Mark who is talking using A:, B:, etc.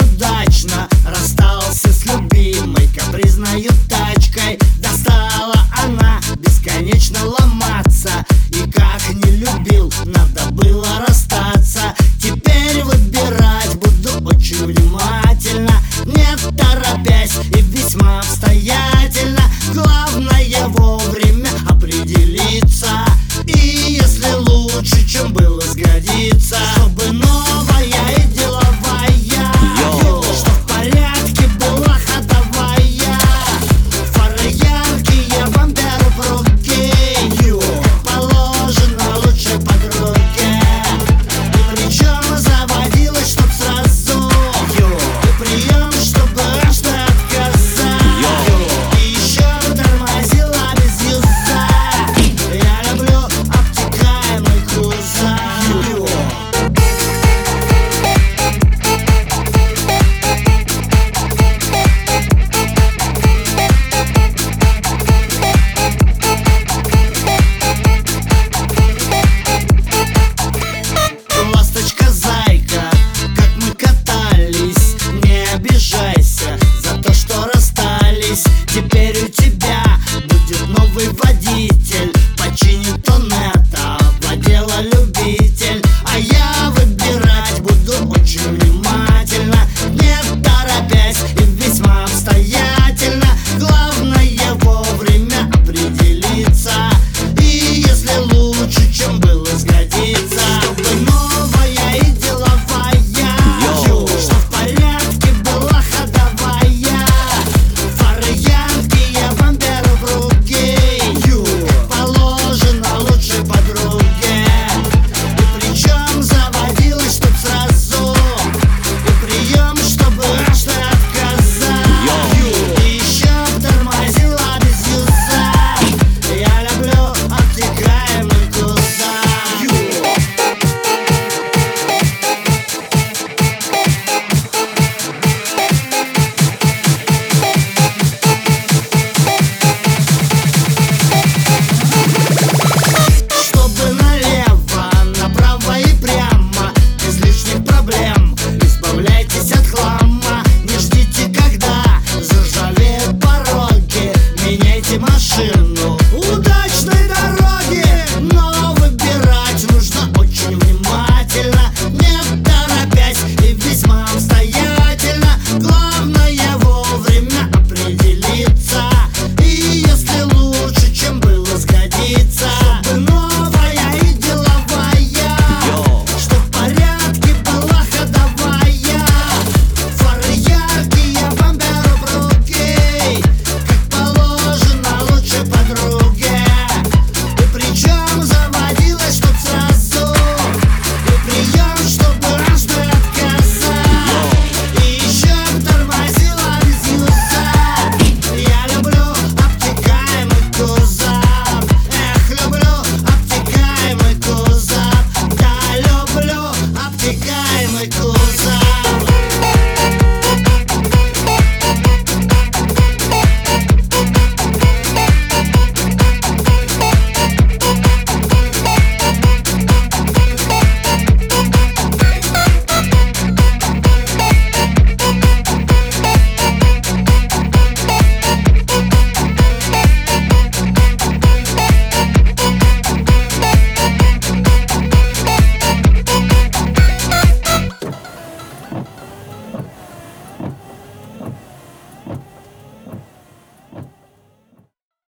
A: неудачно Расстался с любимой капризною тачкой. Достала она бесконечно ломаться И как не любил, надо было расстаться. Теперь выбирать буду очень внимательно Не торопясь и весьма обстоятельно.